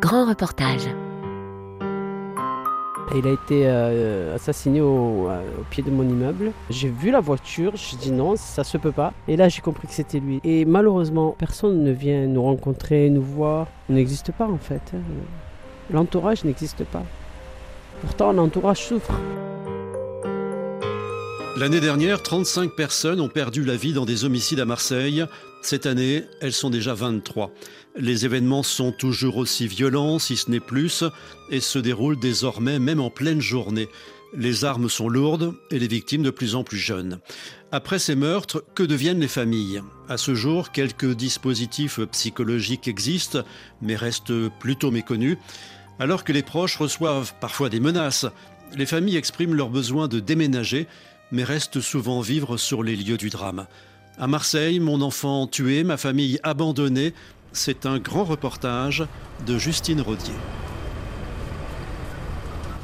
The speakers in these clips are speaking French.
Grand reportage. Il a été euh, assassiné au, euh, au pied de mon immeuble. J'ai vu la voiture, je dis non, ça se peut pas. Et là, j'ai compris que c'était lui. Et malheureusement, personne ne vient nous rencontrer, nous voir. N'existe pas en fait. L'entourage n'existe pas. Pourtant, l'entourage souffre. L'année dernière, 35 personnes ont perdu la vie dans des homicides à Marseille. Cette année, elles sont déjà 23. Les événements sont toujours aussi violents, si ce n'est plus, et se déroulent désormais même en pleine journée. Les armes sont lourdes et les victimes de plus en plus jeunes. Après ces meurtres, que deviennent les familles? À ce jour, quelques dispositifs psychologiques existent, mais restent plutôt méconnus. Alors que les proches reçoivent parfois des menaces, les familles expriment leur besoin de déménager, mais restent souvent vivre sur les lieux du drame. À Marseille, mon enfant tué, ma famille abandonnée, c'est un grand reportage de Justine Rodier.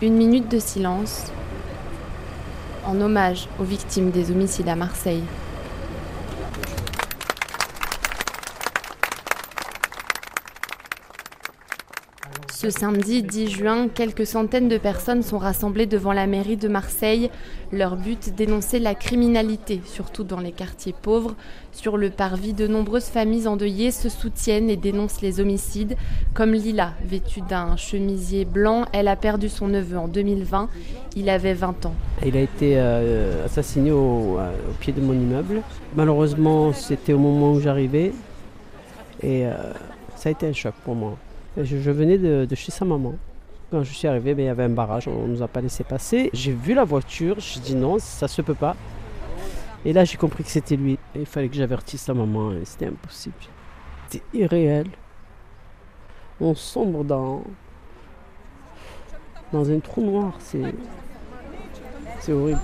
Une minute de silence en hommage aux victimes des homicides à Marseille. Ce samedi 10 juin, quelques centaines de personnes sont rassemblées devant la mairie de Marseille. Leur but, dénoncer la criminalité, surtout dans les quartiers pauvres. Sur le parvis, de nombreuses familles endeuillées se soutiennent et dénoncent les homicides. Comme Lila, vêtue d'un chemisier blanc, elle a perdu son neveu en 2020. Il avait 20 ans. Il a été euh, assassiné au, euh, au pied de mon immeuble. Malheureusement, c'était au moment où j'arrivais. Et euh, ça a été un choc pour moi. Je, venais de, chez sa maman. Quand je suis arrivé, ben, il y avait un barrage, on ne nous a pas laissé passer. J'ai vu la voiture, je dis non, ça se peut pas. Et là, j'ai compris que c'était lui. Il fallait que j'avertisse la maman, c'était impossible. C'était irréel. On sombre dans, dans un trou noir, c'est, c'est horrible.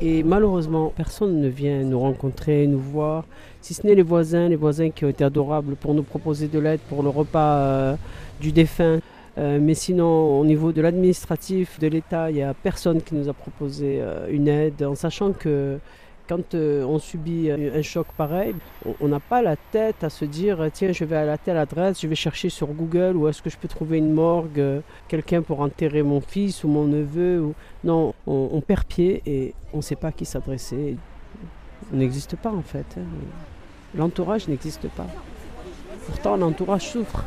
Et malheureusement, personne ne vient nous rencontrer, nous voir, si ce n'est les voisins, les voisins qui ont été adorables pour nous proposer de l'aide pour le repas euh, du défunt. Euh, mais sinon, au niveau de l'administratif, de l'État, il n'y a personne qui nous a proposé euh, une aide, en sachant que quand euh, on subit un choc pareil, on- n'a pas la tête à se dire tiens, je vais à la telle adresse, je vais chercher sur Google où est-ce que je peux trouver une morgue, quelqu'un pour enterrer mon fils ou mon neveu. Ou... Non, on, on perd pied et on ne sait pas à qui s'adresser. On n'existe pas en fait. hein. L'entourage n'existe pas. Pourtant, l'entourage souffre.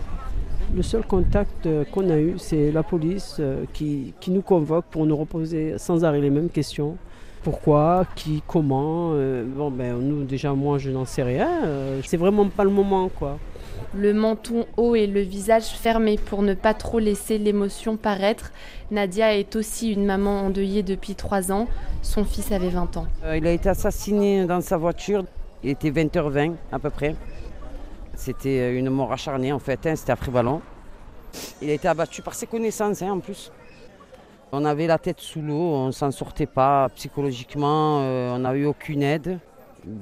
Le seul contact euh, qu'on a eu, c'est la police euh, qui, qui nous convoque pour nous reposer sans arrêt les mêmes questions. Pourquoi Qui Comment Euh, Bon, ben, nous, déjà, moi, je n'en sais rien. C'est vraiment pas le moment, quoi. Le menton haut et le visage fermé pour ne pas trop laisser l'émotion paraître. Nadia est aussi une maman endeuillée depuis 3 ans. Son fils avait 20 ans. Euh, il a été assassiné dans sa voiture. Il était 20h20 à peu près. C'était euh, une mort acharnée en fait, hein, c'était à. Il a été abattu par ses connaissances hein, en plus. On avait la tête sous l'eau, on s'en sortait pas psychologiquement, euh, on n'a eu aucune aide.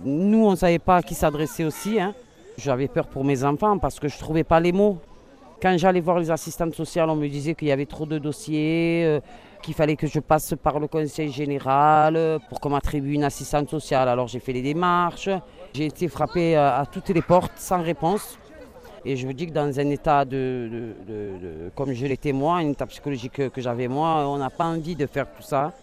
Nous, on ne savait pas à qui s'adresser aussi. hein. J'avais peur pour mes enfants parce que je ne trouvais pas les mots. Quand j'allais voir les assistantes sociales, on me disait qu'il y avait trop de dossiers, euh, qu'il fallait que je passe par le conseil général euh, pour qu'on m'attribue une assistante sociale. Alors j'ai fait les démarches, j'ai été frappée à, à toutes les portes sans réponse. Et je vous dis que dans un état de, comme je l'étais moi, un état psychologique que, que j'avais moi, on n'a pas envie de faire tout ça.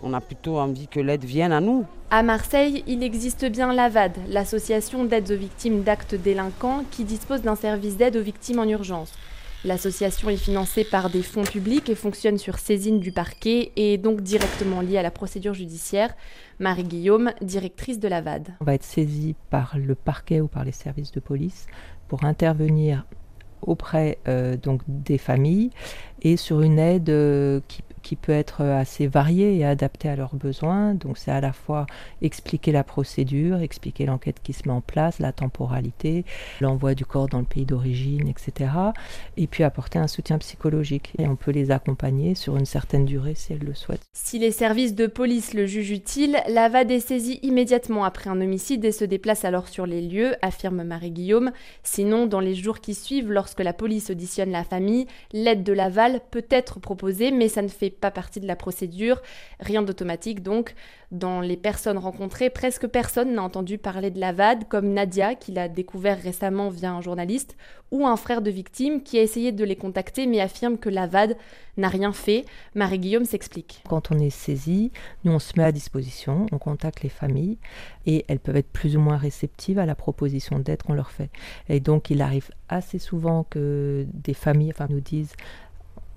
On a plutôt envie que l'aide vienne à nous. À Marseille, il existe bien l'AVAD, l'association d'aide aux victimes d'actes délinquants, qui dispose d'un service d'aide aux victimes en urgence. L'association est financée par des fonds publics et fonctionne sur saisine du parquet et est donc directement liée à la procédure judiciaire. Marie Guillaume, directrice de l'AVAD. On va être saisi par le parquet ou par les services de police pour intervenir auprès euh, donc des familles et sur une aide euh, qui, qui peut être assez variée et adaptée à leurs besoins. Donc c'est à la fois expliquer la procédure, expliquer l'enquête qui se met en place, la temporalité, l'envoi du corps dans le pays d'origine, etc. Et puis apporter un soutien psychologique. Et on peut les accompagner sur une certaine durée si elles le souhaitent. Si les services de police le jugent utile, l'AVAD est saisie immédiatement après un homicide et se déplace alors sur les lieux, affirme Marie Guillaume. Sinon, dans les jours qui suivent, lorsque la police auditionne la famille, l'aide de l'AVAD peut être proposée, mais ça ne fait pas partie de la procédure. Rien d'automatique donc. Dans les personnes rencontrées, presque personne n'a entendu parler de la VAD, comme Nadia, qui l'a découvert récemment via un journaliste, ou un frère de victime qui a essayé de les contacter mais affirme que la VAD n'a rien fait. Marie-Guillaume s'explique. Quand on est saisi, nous on se met à disposition, on contacte les familles et elles peuvent être plus ou moins réceptives à la proposition d'aide qu'on leur fait. Et donc il arrive assez souvent que des familles enfin, nous disent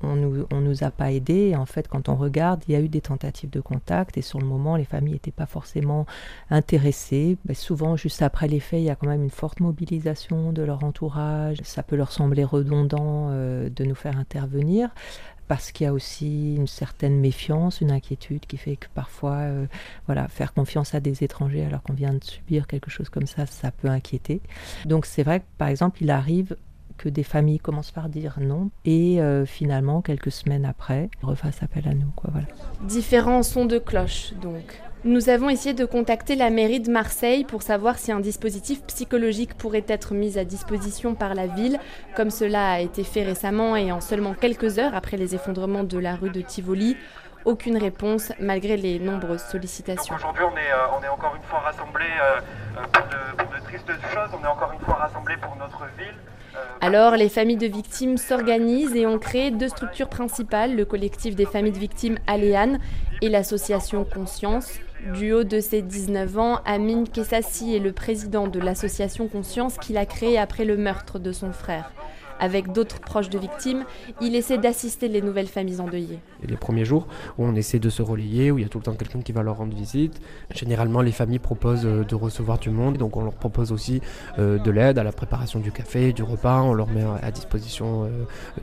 on nous, nous a pas aidés. En fait, quand on regarde, il y a eu des tentatives de contact et sur le moment, les familles n'étaient pas forcément intéressées. Mais souvent, juste après les faits, il y a quand même une forte mobilisation de leur entourage. Ça peut leur sembler redondant euh, de nous faire intervenir parce qu'il y a aussi une certaine méfiance, une inquiétude qui fait que parfois, euh, voilà, faire confiance à des étrangers alors qu'on vient de subir quelque chose comme ça, ça peut inquiéter. Donc c'est vrai que par exemple, il arrive que des familles commencent par dire non et euh, finalement quelques semaines après refassent appel à nous quoi voilà. Différents sons de cloche donc. Nous avons essayé de contacter la mairie de Marseille pour savoir si un dispositif psychologique pourrait être mis à disposition par la ville, comme cela a été fait récemment et en seulement quelques heures après les effondrements de la rue de Tivoli. Aucune réponse malgré les nombreuses sollicitations. Aujourd'hui, on est, euh, on est encore une fois rassemblés euh, pour, de, pour de tristes choses. On est encore une fois rassemblés pour notre ville. Alors, les familles de victimes s'organisent et ont créé deux structures principales, le collectif des familles de victimes Aléane et l'association Conscience. Du haut de ses 19 ans, Amine Kessassi est le président de l'association Conscience qu'il a créée après le meurtre de son frère avec d'autres proches de victimes, il essaie d'assister les nouvelles familles endeuillées. les premiers jours où on essaie de se relayer, où il y a tout le temps quelqu'un qui va leur rendre visite, généralement les familles proposent euh, de recevoir du monde, donc on leur propose aussi euh, de l'aide à la préparation du café, du repas, on leur met à disposition euh,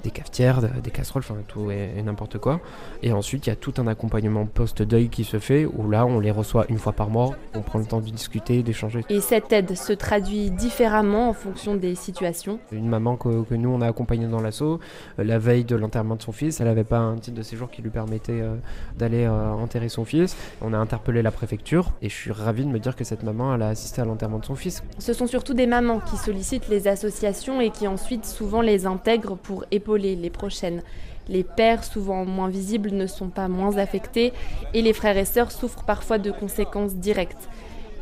des cafetières, des casseroles, enfin tout et, n'importe quoi. Et ensuite il y a tout un accompagnement post-deuil qui se fait, où là on les reçoit une fois par mois, on prend le temps de discuter, d'échanger. Et cette aide se traduit différemment en fonction des situations. Une maman que, que nous on a accompagné dans l'assaut. Euh, la veille de l'enterrement de son fils, elle n'avait pas un titre de séjour qui lui permettait euh, d'aller euh, enterrer son fils. On a interpellé la préfecture et je suis ravi de me dire que cette maman, a assisté à l'enterrement de son fils. Ce sont surtout des mamans qui sollicitent les associations et qui ensuite souvent les intègrent pour épauler les prochaines. Les pères, souvent moins visibles, ne sont pas moins affectés et les frères et sœurs souffrent parfois de conséquences directes.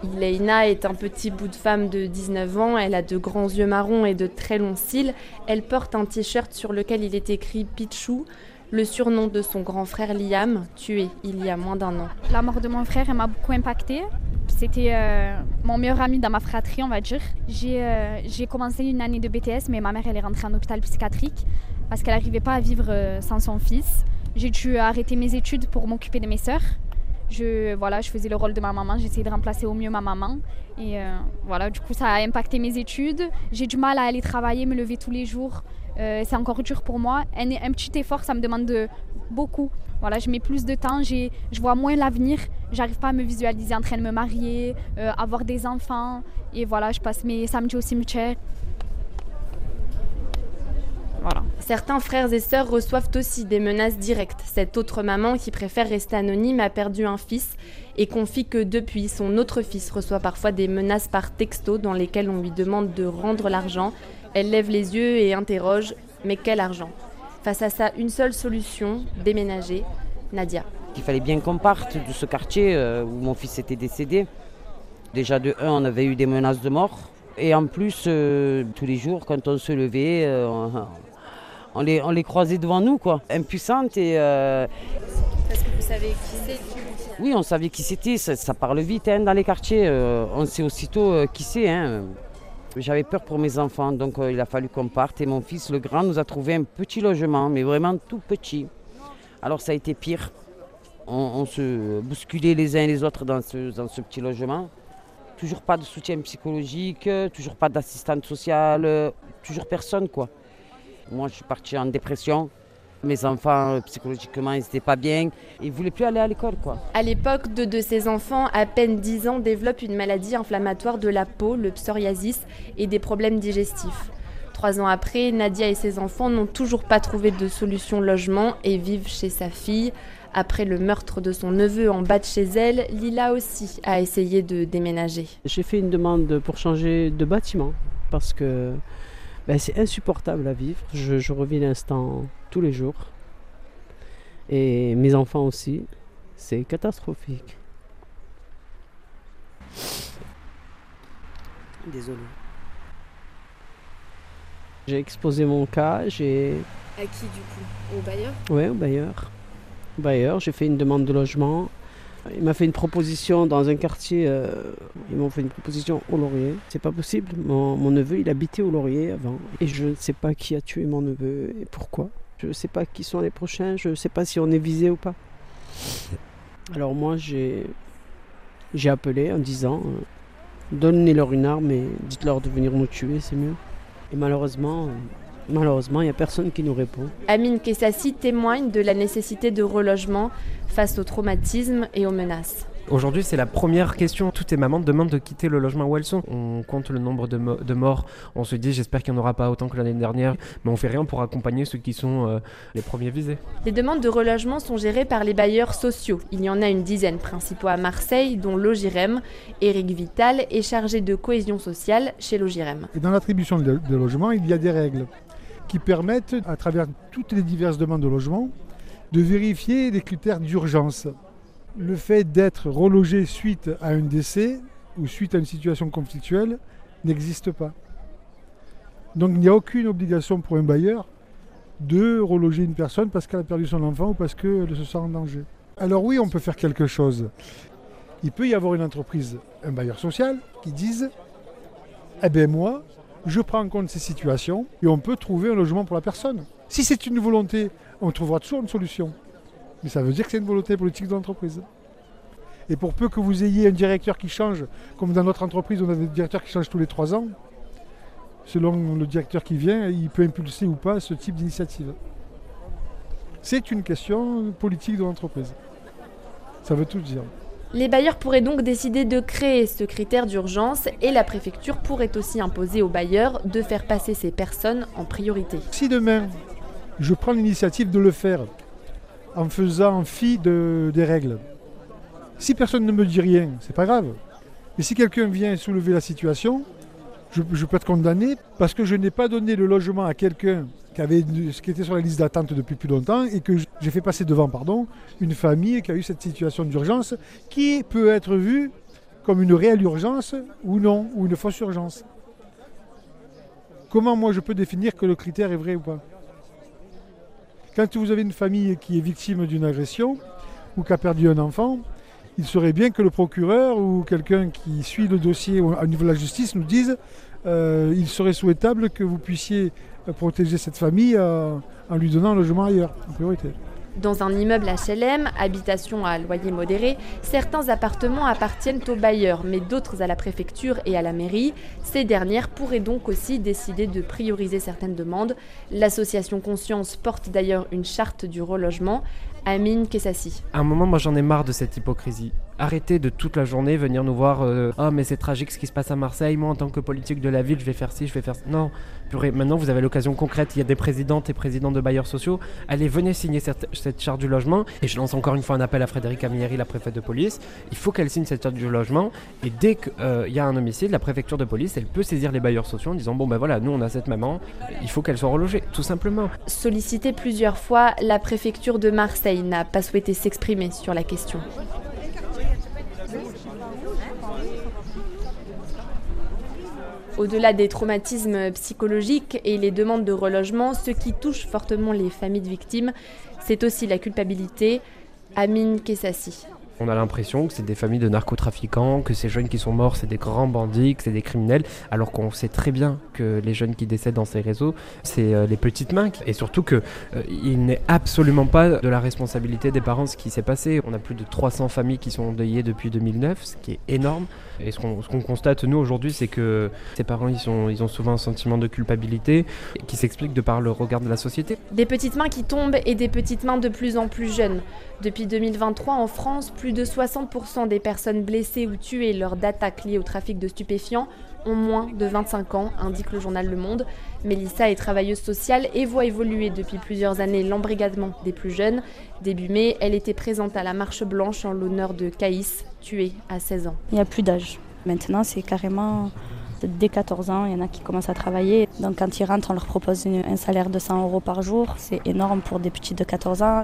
Ileina est un petit bout de femme de 19 ans, elle a de grands yeux marrons et de très longs cils. Elle porte un t-shirt sur lequel il est écrit Pichou, le surnom de son grand frère Liam, tué il y a moins d'un an. La mort de mon frère m'a beaucoup impactée. C'était euh, mon meilleur ami dans ma fratrie, on va dire. Euh, j'ai commencé une année de BTS, mais ma mère elle est rentrée en hôpital psychiatrique parce qu'elle n'arrivait pas à vivre euh, sans son fils. J'ai dû arrêter mes études pour m'occuper de mes sœurs. Je, voilà, je faisais le rôle de ma maman, j'essayais de remplacer au mieux ma maman. Et euh, voilà, du coup, ça a impacté mes études. J'ai du mal à aller travailler, me lever tous les jours. Euh, c'est encore dur pour moi. Un, petit effort, ça me demande beaucoup. Voilà, je mets plus de temps, je vois moins l'avenir. J'arrive pas à me visualiser en train de me marier, euh, avoir des enfants. Et voilà, je passe mes samedis au cimetière. Certains frères et sœurs reçoivent aussi des menaces directes. Cette autre maman, qui préfère rester anonyme, a perdu un fils et confie que depuis, son autre fils reçoit parfois des menaces par texto dans lesquelles on lui demande de rendre l'argent. Elle lève les yeux et interroge Mais quel argent? Face à ça, une seule solution déménager. Nadia. Il fallait bien qu'on parte de ce quartier euh, où mon fils était décédé. Déjà de un, on avait eu des menaces de mort. Et en plus, euh, tous les jours, quand on se levait, euh, on, les, on les croisait devant nous, quoi. Impuissantes et. Euh, Parce que vous savez qui c'est Oui, on savait qui c'était. Ça, parle vite hein, dans les quartiers. on sait aussitôt qui c'est. Hein. J'avais peur pour mes enfants, donc il a fallu qu'on parte. Et mon fils, le grand, nous a trouvé un petit logement, mais vraiment tout petit. Alors ça a été pire. On, se bousculait les uns les autres dans dans ce petit logement. Toujours pas de soutien psychologique, toujours pas d'assistante sociale, toujours personne quoi. Moi je suis partie en dépression. Mes enfants, euh, psychologiquement, ils n'étaient pas bien. Ils ne voulaient plus aller à l'école. quoi. À l'époque, deux de ses enfants, à peine 10 ans, développent une maladie inflammatoire de la peau, le psoriasis, et des problèmes digestifs. Trois ans après, Nadia et ses enfants n'ont toujours pas trouvé de solution logement et vivent chez sa fille. Après le meurtre de son neveu en bas de chez elle, Lila aussi a essayé de déménager. J'ai fait une demande pour changer de bâtiment parce que ben, c'est insupportable à vivre. Je, revis l'instant tous les jours. Et mes enfants aussi. C'est catastrophique. Désolé. J'ai exposé mon cas, j'ai... À qui du coup? Au bailleur? Oui, au bailleur. Au bailleur, j'ai fait une demande de logement. Il m'a fait une proposition dans un quartier, euh, ils m'ont fait une proposition au Laurier. C'est pas possible, mon, neveu il habitait au Laurier avant. Et je ne sais pas qui a tué mon neveu et pourquoi. Je ne sais pas qui sont les prochains, je ne sais pas si on est visé ou pas. Alors moi j'ai j'ai appelé en disant euh, donnez-leur une arme et dites-leur de venir nous tuer, c'est mieux. Et malheureusement, malheureusement, il n'y a personne qui nous répond. Amine Kessassi témoigne de la nécessité de relogement face au traumatisme et aux menaces. Aujourd'hui, c'est la première question. Toutes les mamans demandent de quitter le logement où elles sont. On compte le nombre de, mo- de morts. On se dit, j'espère qu'il n'y en aura pas autant que l'année dernière. Mais on fait rien pour accompagner ceux qui sont euh, les premiers visés. Les demandes de relogement sont gérées par les bailleurs sociaux. Il y en a une dizaine principaux à Marseille, dont Logirem. Éric Vital est chargé de cohésion sociale chez Logirem. Et dans l'attribution de, de logement, il y a des règles qui permettent, à travers toutes les diverses demandes de logement, de vérifier les critères d'urgence. Le fait d'être relogé suite à un décès ou suite à une situation conflictuelle n'existe pas. Donc il n'y a aucune obligation pour un bailleur de reloger une personne parce qu'elle a perdu son enfant ou parce qu'elle se sent en danger. Alors oui, on peut faire quelque chose. Il peut y avoir une entreprise, un bailleur social, qui dise Eh bien moi, je prends en compte ces situations et on peut trouver un logement pour la personne. Si c'est une volonté, on trouvera toujours une solution. Mais ça veut dire que c'est une volonté politique de l'entreprise. Et pour peu que vous ayez un directeur qui change, comme dans notre entreprise, on a des directeurs qui changent tous les trois ans, selon le directeur qui vient, il peut impulser ou pas ce type d'initiative. C'est une question politique de l'entreprise. Ça veut tout dire. Les bailleurs pourraient donc décider de créer ce critère d'urgence et la préfecture pourrait aussi imposer aux bailleurs de faire passer ces personnes en priorité. Si demain, je prends l'initiative de le faire en faisant fi de, des règles, si personne ne me dit rien, c'est pas grave. Mais si quelqu'un vient soulever la situation, je, peux être condamné parce que je n'ai pas donné le logement à quelqu'un qui, avait, qui était sur la liste d'attente depuis plus longtemps et que j'ai fait passer devant pardon, une famille qui a eu cette situation d'urgence qui peut être vue comme une réelle urgence ou non, ou une fausse urgence. Comment moi je peux définir que le critère est vrai ou pas? Quand vous avez une famille qui est victime d'une agression ou qui a perdu un enfant, il serait bien que le procureur ou quelqu'un qui suit le dossier au niveau de la justice nous dise euh, il serait souhaitable que vous puissiez protéger cette famille euh, en lui donnant un logement ailleurs, en priorité. Dans un immeuble HLM, habitation à loyer modéré, certains appartements appartiennent aux bailleurs, mais d'autres à la préfecture et à la mairie. Ces dernières pourraient donc aussi décider de prioriser certaines demandes. L'association Conscience porte d'ailleurs une charte du relogement. Amine Kessassi. À un moment, moi j'en ai marre de cette hypocrisie. Arrêtez de toute la journée venir nous voir. euh, Ah, mais c'est tragique ce qui se passe à Marseille. Moi, en tant que politique de la ville, je vais faire ci, je vais faire ça. Non, purée, maintenant vous avez l'occasion concrète. Il y a des présidentes et présidents de bailleurs sociaux. Allez, venez signer cette, charte du logement. Et je lance encore une fois un appel à Frédéric Amieri, la préfète de police. Il faut qu'elle signe cette charte du logement. Et dès qu'il y a un homicide, la préfecture de police, elle peut saisir les bailleurs sociaux en disant Bon, ben voilà, nous on a cette maman, il faut qu'elle soit relogée, tout simplement. Sollicité plusieurs fois, la préfecture de Marseille n'a pas souhaité s'exprimer sur la question. Au-delà des traumatismes psychologiques et les demandes de relogement, ce qui touche fortement les familles de victimes, c'est aussi la culpabilité. Amine Kessassi. On a l'impression que c'est des familles de narcotrafiquants, que ces jeunes qui sont morts, c'est des grands bandits, que c'est des criminels, alors qu'on sait très bien que les jeunes qui décèdent dans ces réseaux, c'est euh, les petites mains. Et surtout que euh, il n'est absolument pas de la responsabilité des parents ce qui s'est passé. On a plus de 300 familles qui sont endeuillées depuis 2009, ce qui est énorme. Et ce qu'on constate nous aujourd'hui, c'est que ces parents, ils, ils ont souvent un sentiment de culpabilité qui s'explique de par le regard de la société. Des petites mains qui tombent et des petites mains de plus en plus jeunes. Depuis 2023, en France, plus de 60% des personnes blessées ou tuées lors d'attaques liées au trafic de stupéfiants ont moins de 25 ans, indique le journal Le Monde. Mélissa est travailleuse sociale et voit évoluer depuis plusieurs années l'embrigadement des plus jeunes. Début mai, elle était présente à la Marche Blanche en l'honneur de Caïs, tué à 16 ans. Il n'y a plus d'âge. Maintenant, c'est carrément Dès 14 ans, il y en a qui commencent à travailler. Donc quand ils rentrent, on leur propose un salaire de 100 euros par jour. C'est énorme pour des petits de 14 ans.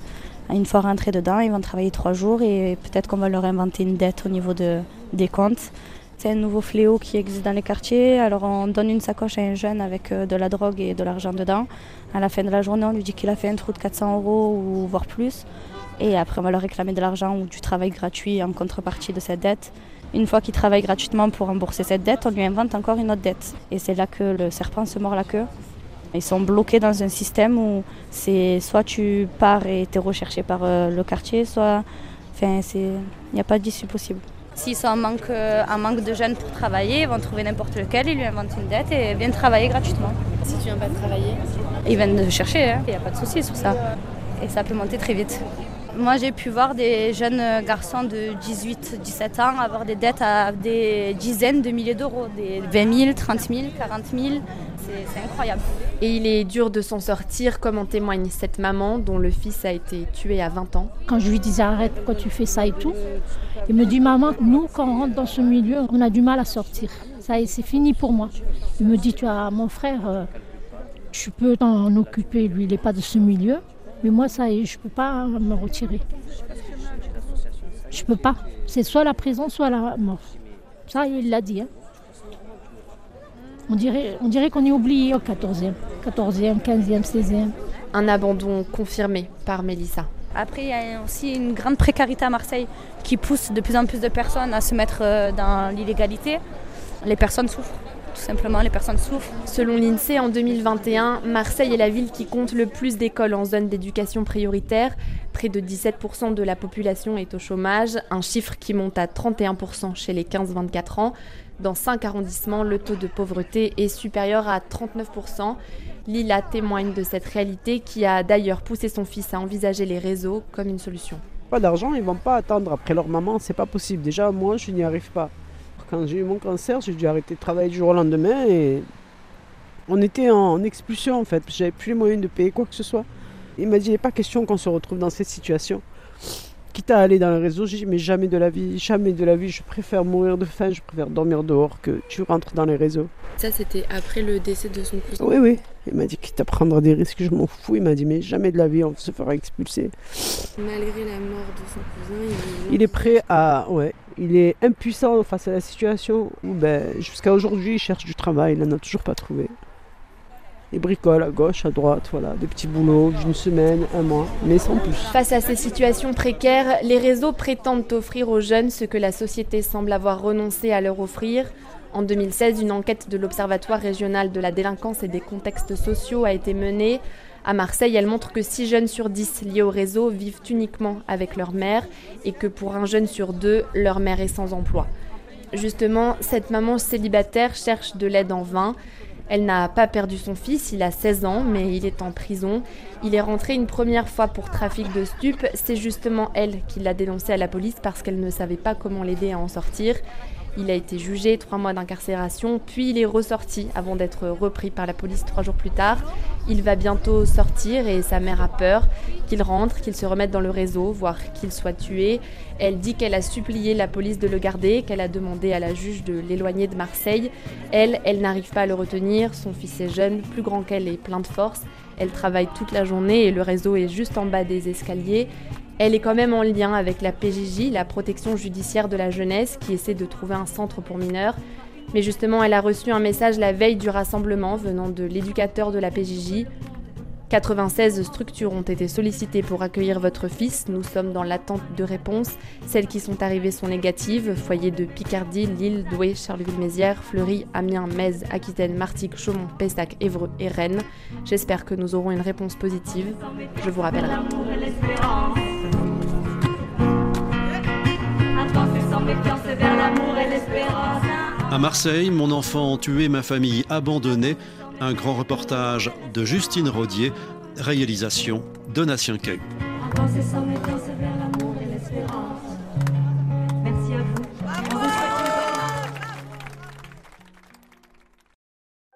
Une fois rentrés dedans, ils vont travailler trois jours et peut-être qu'on va leur inventer une dette au niveau de, des comptes. C'est un nouveau fléau qui existe dans les quartiers. Alors on donne une sacoche à un jeune avec euh, de la drogue et de l'argent dedans. À la fin de la journée, on lui dit qu'il a fait un trou de 400 euros ou voire plus. Et après, on va leur réclamer de l'argent ou du travail gratuit en contrepartie de cette dette. Une fois qu'il travaille gratuitement pour rembourser cette dette, on lui invente encore une autre dette. Et c'est là que le serpent se mord la queue. Ils sont bloqués dans un système où c'est soit tu pars et tu es recherché par euh, le quartier, soit enfin, il n'y a pas d'issue possible. S'ils sont en manque, euh, en manque de jeunes pour travailler, ils vont trouver n'importe lequel, ils lui inventent une dette et viennent travailler gratuitement. Si tu viens pas de travailler Ils viennent de chercher, hein. il n'y a pas de souci sur ça. Et ça peut monter très vite. Moi, j'ai pu voir des jeunes garçons de 18-17 ans avoir des dettes à des dizaines de milliers d'euros, des 20 000, 30 000, 40 000. C'est incroyable. Et il est dur de s'en sortir, comme en témoigne cette maman dont le fils a été tué à 20 ans. Quand je lui disais arrête, pourquoi tu fais ça et tout, il me dit maman, nous, quand on rentre dans ce milieu, on a du mal à sortir. Ça c'est fini pour moi. Il me dit tu as mon frère, euh, tu peux t'en occuper, lui, il n'est pas de ce milieu. Mais moi, ça je ne peux pas me retirer. Je ne peux pas. C'est soit la prison, soit la mort. Ça, il l'a dit. Hein. On dirait, on dirait qu'on est oublié au 14e, 14e, 15e, 16e. Un abandon confirmé par Mélissa. Après, il y a aussi une grande précarité à Marseille qui pousse de plus en plus de personnes à se mettre euh, dans l'illégalité. Les personnes souffrent tout simplement, les personnes souffrent. Selon l'INSEE, en 2021, Marseille est la ville qui compte le plus d'écoles en zone d'éducation prioritaire. Près de 17% de la population est au chômage, un chiffre qui monte à 31% chez les 15-24 ans. Dans 5 arrondissements, le taux de pauvreté est supérieur à 39%. Lila témoigne de cette réalité qui a d'ailleurs poussé son fils à envisager les réseaux comme une solution. Pas d'argent, ils vont pas attendre après leur maman, c'est pas possible. Déjà, moi, je n'y arrive pas. Quand j'ai eu mon cancer, j'ai dû arrêter de travailler du jour au lendemain et on était en expulsion en fait. J'avais plus les moyens de payer quoi que ce soit. Il m'a dit, il n'est pas question qu'on se retrouve dans cette situation. Quitte à aller dans le réseau, j'ai dit, mais jamais de la vie, jamais de la vie, je préfère mourir de faim, je préfère dormir dehors que tu rentres dans les réseaux. Ça, c'était après le décès de son cousin Oui, oui. Il m'a dit, quitte à prendre des risques, je m'en fous. Il m'a dit, mais jamais de la vie, on se fera expulser. Malgré la mort de son cousin, il est, il est prêt à. Ouais, il est impuissant face à la situation où, ben, jusqu'à aujourd'hui, il cherche du travail, il n'en a toujours pas trouvé. Il bricole à gauche, à droite, voilà, des petits boulots d'une semaine, un mois, mais sans plus. Face à ces situations précaires, les réseaux prétendent offrir aux jeunes ce que la société semble avoir renoncé à leur offrir. En 2016, une enquête de l'Observatoire régional de la délinquance et des contextes sociaux a été menée. À Marseille, elle montre que 6 jeunes sur 10 liés au réseau vivent uniquement avec leur mère et que pour un jeune sur deux, leur mère est sans emploi. Justement, cette maman célibataire cherche de l'aide en vain. Elle n'a pas perdu son fils, il a 16 ans, mais il est en prison. Il est rentré une première fois pour trafic de stupes. C'est justement elle qui l'a dénoncé à la police parce qu'elle ne savait pas comment l'aider à en sortir. Il a été jugé, trois mois d'incarcération, puis il est ressorti avant d'être repris par la police trois jours plus tard. Il va bientôt sortir et sa mère a peur qu'il rentre, qu'il se remette dans le réseau, voire qu'il soit tué. Elle dit qu'elle a supplié la police de le garder, qu'elle a demandé à la juge de l'éloigner de Marseille. Elle, elle n'arrive pas à le retenir. Son fils est jeune, plus grand qu'elle et plein de force. Elle travaille toute la journée et le réseau est juste en bas des escaliers. Elle est quand même en lien avec la PJJ, la protection judiciaire de la jeunesse, qui essaie de trouver un centre pour mineurs. Mais justement, elle a reçu un message la veille du rassemblement venant de l'éducateur de la PJJ. 96 structures ont été sollicitées pour accueillir votre fils. Nous sommes dans l'attente de réponses. Celles qui sont arrivées sont négatives. Foyer de Picardie, Lille, Douai, Charleville-Mézières, Fleury, Amiens, Metz, Aquitaine, Martigues, Chaumont, Pessac, Évreux et Rennes. J'espère que nous aurons une réponse positive. Je vous rappellerai. À Marseille, mon enfant tué, ma famille abandonnée. Un grand reportage de Justine Rodier, réalisation Donatien Kay. Avancer